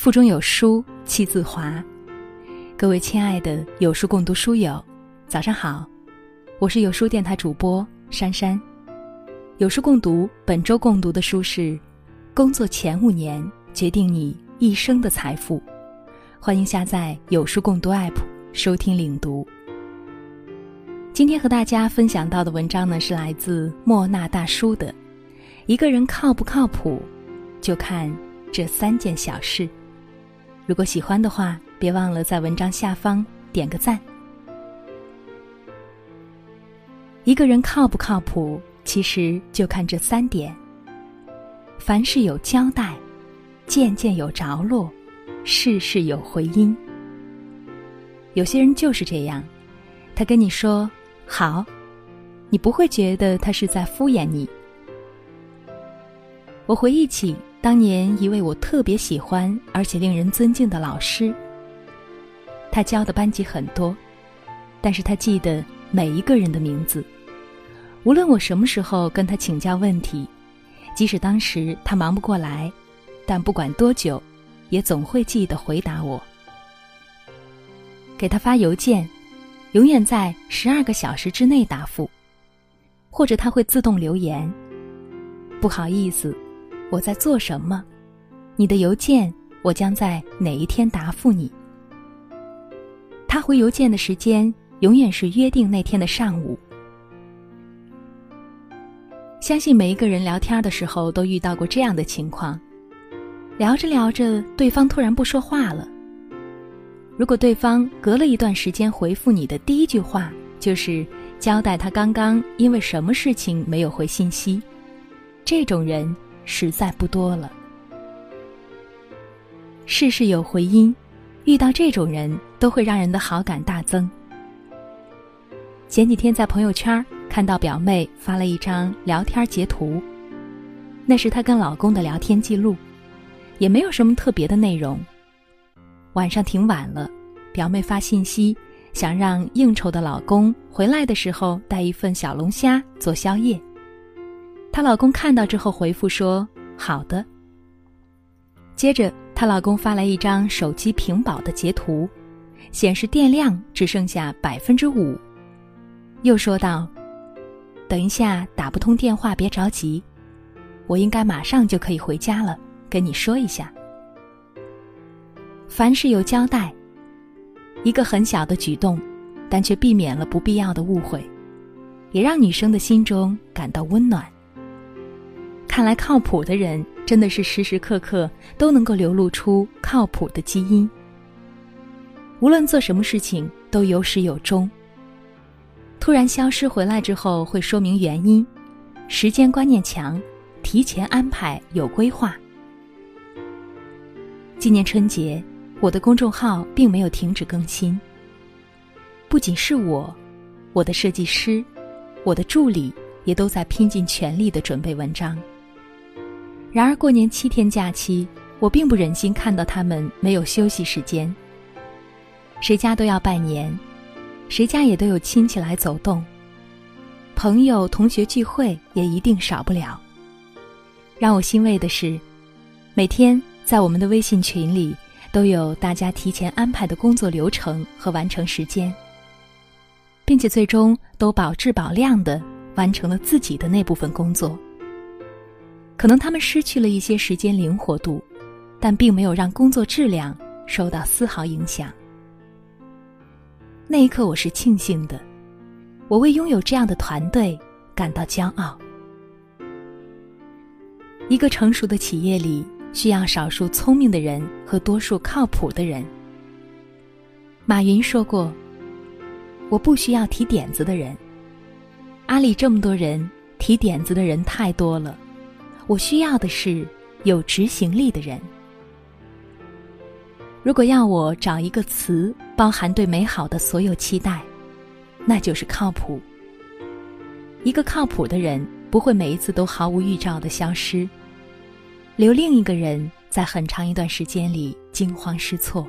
腹中有书气自华。各位亲爱的有书共读书友，早上好，我是有书电台主播珊珊。有书共读本周共读的书是《工作前五年决定你一生的财富》，欢迎下载有书共读 APP 收听领读。今天和大家分享到的文章呢，是来自莫那大叔的《一个人靠不靠谱，就看这三件小事》。如果喜欢的话，别忘了在文章下方点个赞。一个人靠不靠谱，其实就看这三点：凡事有交代，件件有着落，事事有回音。有些人就是这样，他跟你说好，你不会觉得他是在敷衍你。我回忆起。当年一位我特别喜欢而且令人尊敬的老师，他教的班级很多，但是他记得每一个人的名字。无论我什么时候跟他请教问题，即使当时他忙不过来，但不管多久，也总会记得回答我。给他发邮件，永远在十二个小时之内答复，或者他会自动留言：“不好意思。”我在做什么？你的邮件我将在哪一天答复你？他回邮件的时间永远是约定那天的上午。相信每一个人聊天的时候都遇到过这样的情况：聊着聊着，对方突然不说话了。如果对方隔了一段时间回复你的第一句话就是交代他刚刚因为什么事情没有回信息，这种人。实在不多了。事事有回音，遇到这种人都会让人的好感大增。前几天在朋友圈看到表妹发了一张聊天截图，那是她跟老公的聊天记录，也没有什么特别的内容。晚上挺晚了，表妹发信息想让应酬的老公回来的时候带一份小龙虾做宵夜。她老公看到之后回复说：“好的。”接着，她老公发来一张手机屏保的截图，显示电量只剩下百分之五。又说道：“等一下打不通电话别着急，我应该马上就可以回家了，跟你说一下。凡事有交代，一个很小的举动，但却避免了不必要的误会，也让女生的心中感到温暖。”看来靠谱的人真的是时时刻刻都能够流露出靠谱的基因。无论做什么事情都有始有终。突然消失回来之后会说明原因，时间观念强，提前安排有规划。今年春节，我的公众号并没有停止更新。不仅是我，我的设计师，我的助理也都在拼尽全力的准备文章。然而过年七天假期，我并不忍心看到他们没有休息时间。谁家都要拜年，谁家也都有亲戚来走动，朋友同学聚会也一定少不了。让我欣慰的是，每天在我们的微信群里都有大家提前安排的工作流程和完成时间，并且最终都保质保量的完成了自己的那部分工作。可能他们失去了一些时间灵活度，但并没有让工作质量受到丝毫影响。那一刻，我是庆幸的，我为拥有这样的团队感到骄傲。一个成熟的企业里，需要少数聪明的人和多数靠谱的人。马云说过：“我不需要提点子的人。”阿里这么多人，提点子的人太多了。我需要的是有执行力的人。如果要我找一个词包含对美好的所有期待，那就是靠谱。一个靠谱的人不会每一次都毫无预兆的消失，留另一个人在很长一段时间里惊慌失措。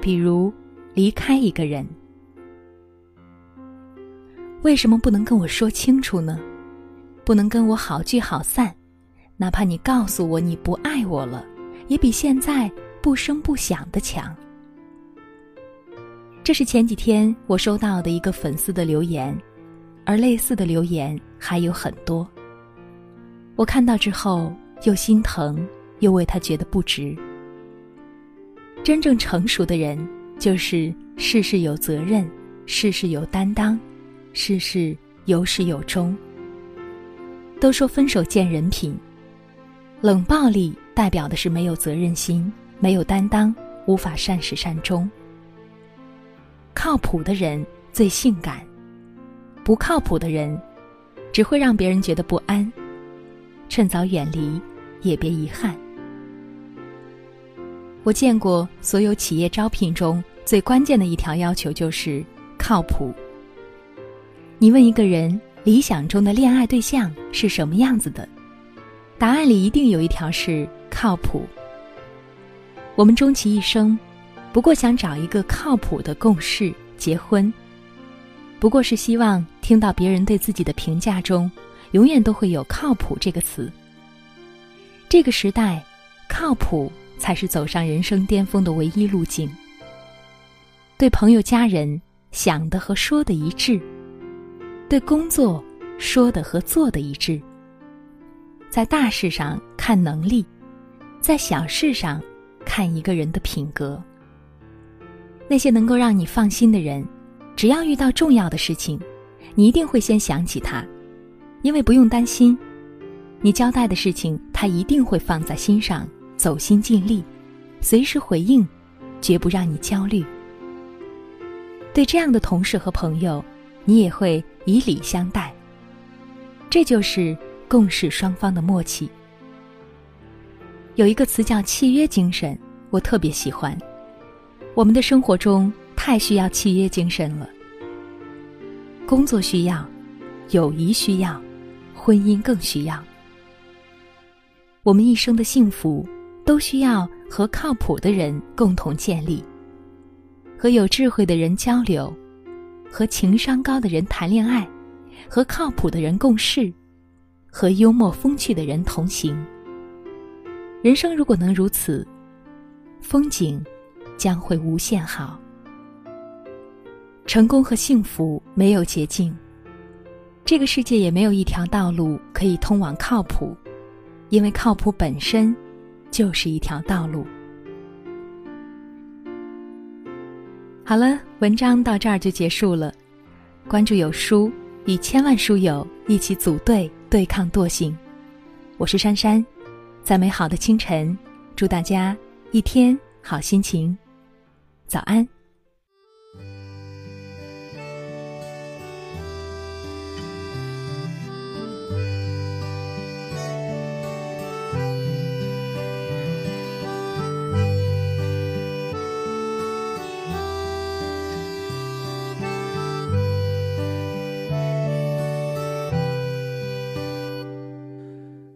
比如离开一个人，为什么不能跟我说清楚呢？不能跟我好聚好散，哪怕你告诉我你不爱我了，也比现在不声不响的强。这是前几天我收到的一个粉丝的留言，而类似的留言还有很多。我看到之后又心疼，又为他觉得不值。真正成熟的人，就是事事有责任，事事有担当，事事有始有终。都说分手见人品，冷暴力代表的是没有责任心，没有担当，无法善始善终。靠谱的人最性感，不靠谱的人，只会让别人觉得不安。趁早远离，也别遗憾。我见过所有企业招聘中最关键的一条要求就是靠谱。你问一个人理想中的恋爱对象是什么样子的，答案里一定有一条是靠谱。我们终其一生。不过想找一个靠谱的共事结婚，不过是希望听到别人对自己的评价中，永远都会有“靠谱”这个词。这个时代，靠谱才是走上人生巅峰的唯一路径。对朋友、家人想的和说的一致，对工作说的和做的一致。在大事上看能力，在小事上看一个人的品格。那些能够让你放心的人，只要遇到重要的事情，你一定会先想起他，因为不用担心，你交代的事情他一定会放在心上，走心尽力，随时回应，绝不让你焦虑。对这样的同事和朋友，你也会以礼相待。这就是共事双方的默契。有一个词叫契约精神，我特别喜欢。我们的生活中太需要契约精神了。工作需要，友谊需要，婚姻更需要。我们一生的幸福都需要和靠谱的人共同建立，和有智慧的人交流，和情商高的人谈恋爱，和靠谱的人共事，和幽默风趣的人同行。人生如果能如此，风景。将会无限好。成功和幸福没有捷径，这个世界也没有一条道路可以通往靠谱，因为靠谱本身就是一条道路。好了，文章到这儿就结束了。关注有书，与千万书友一起组队对抗惰性。我是珊珊，在美好的清晨，祝大家一天好心情。早安。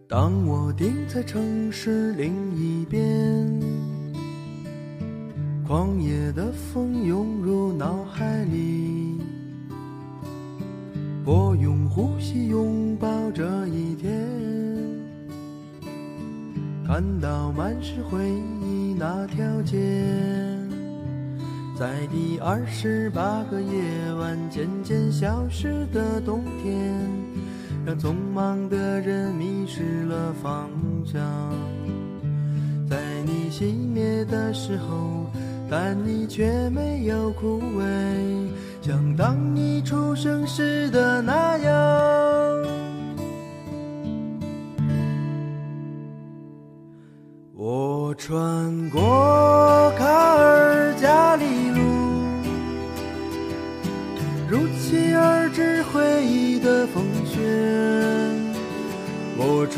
当我定在城市另一边。狂野的风涌入脑海里，我用呼吸拥抱这一天，看到满是回忆那条街，在第二十八个夜晚渐渐消失的冬天，让匆忙的人迷失了方向，在你熄灭的时候。但你却没有枯萎，像当你出生时的那样。我穿过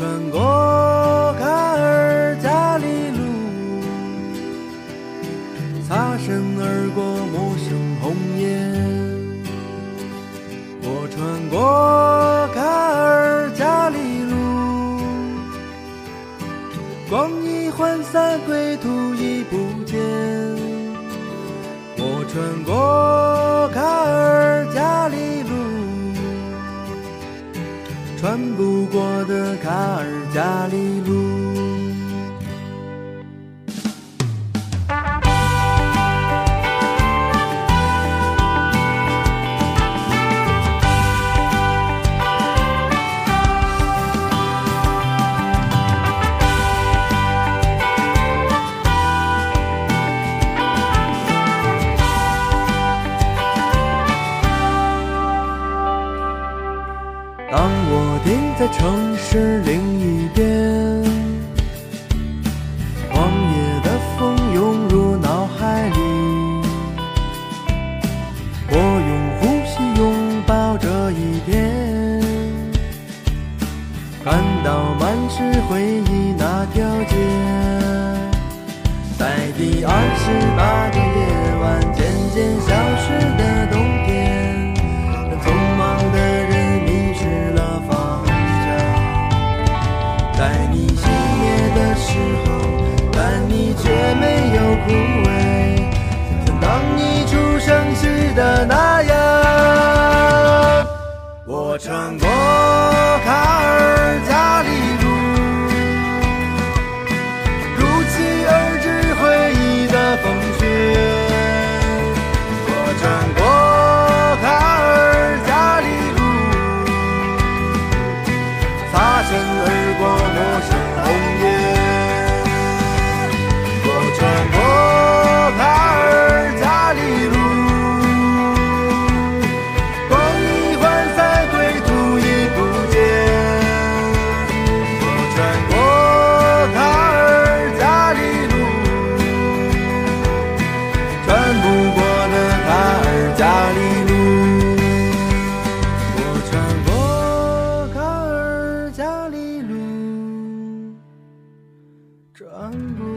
穿过卡尔加里路。擦身而过，陌生红颜。我穿过卡尔加里路，光一涣散，归途已不见。我穿过过的卡尔加里路。当我停在城市另一边，狂野的风涌入脑海里，我用呼吸拥抱这一天，看到满是回忆那条街，在第二十八个夜晚渐渐消。我穿过。转不？